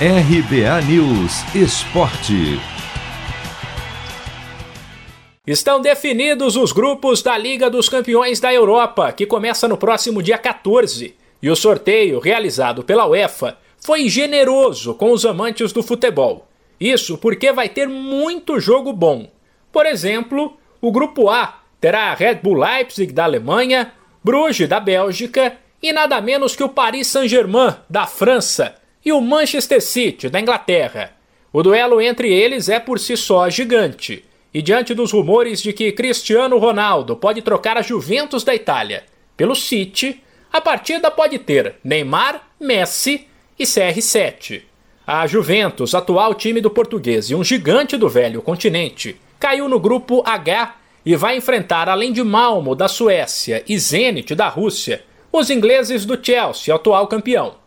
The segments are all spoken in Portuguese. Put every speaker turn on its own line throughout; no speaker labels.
RBA News Esporte.
Estão definidos os grupos da Liga dos Campeões da Europa, que começa no próximo dia 14. E o sorteio, realizado pela UEFA, foi generoso com os amantes do futebol. Isso porque vai ter muito jogo bom. Por exemplo, o grupo A terá a Red Bull Leipzig da Alemanha, Bruges da Bélgica e nada menos que o Paris Saint-Germain da França e o Manchester City da Inglaterra. O duelo entre eles é por si só gigante. E diante dos rumores de que Cristiano Ronaldo pode trocar a Juventus da Itália pelo City, a partida pode ter Neymar, Messi e CR7. A Juventus, atual time do português e um gigante do velho continente, caiu no grupo H e vai enfrentar, além de Malmo da Suécia e Zenit da Rússia, os ingleses do Chelsea, atual campeão.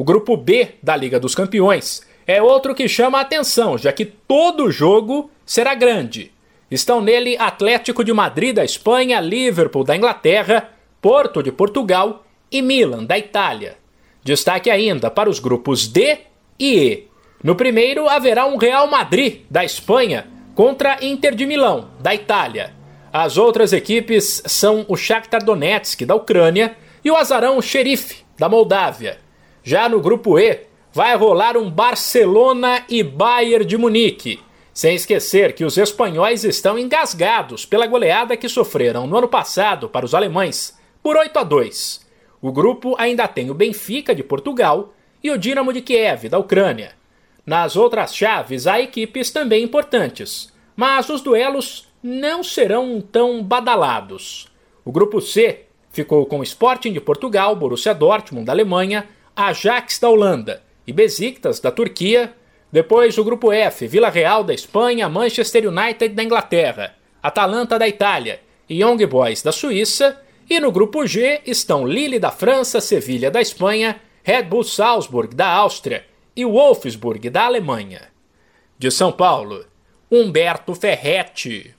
O grupo B da Liga dos Campeões é outro que chama a atenção, já que todo jogo será grande. Estão nele Atlético de Madrid da Espanha, Liverpool da Inglaterra, Porto de Portugal e Milan da Itália. Destaque ainda para os grupos D e E. No primeiro haverá um Real Madrid da Espanha contra Inter de Milão da Itália. As outras equipes são o Shakhtar Donetsk da Ucrânia e o Azarão Xerife da Moldávia. Já no grupo E, vai rolar um Barcelona e Bayern de Munique. Sem esquecer que os espanhóis estão engasgados pela goleada que sofreram no ano passado para os alemães, por 8 a 2. O grupo ainda tem o Benfica de Portugal e o Dinamo de Kiev da Ucrânia. Nas outras chaves há equipes também importantes, mas os duelos não serão tão badalados. O grupo C ficou com Sporting de Portugal, Borussia Dortmund da Alemanha, Ajax da Holanda e Besiktas da Turquia. Depois o grupo F, Vila Real da Espanha, Manchester United da Inglaterra, Atalanta da Itália e Young Boys da Suíça. E no grupo G estão Lille da França, Sevilha da Espanha, Red Bull Salzburg da Áustria e Wolfsburg da Alemanha. De São Paulo, Humberto Ferretti.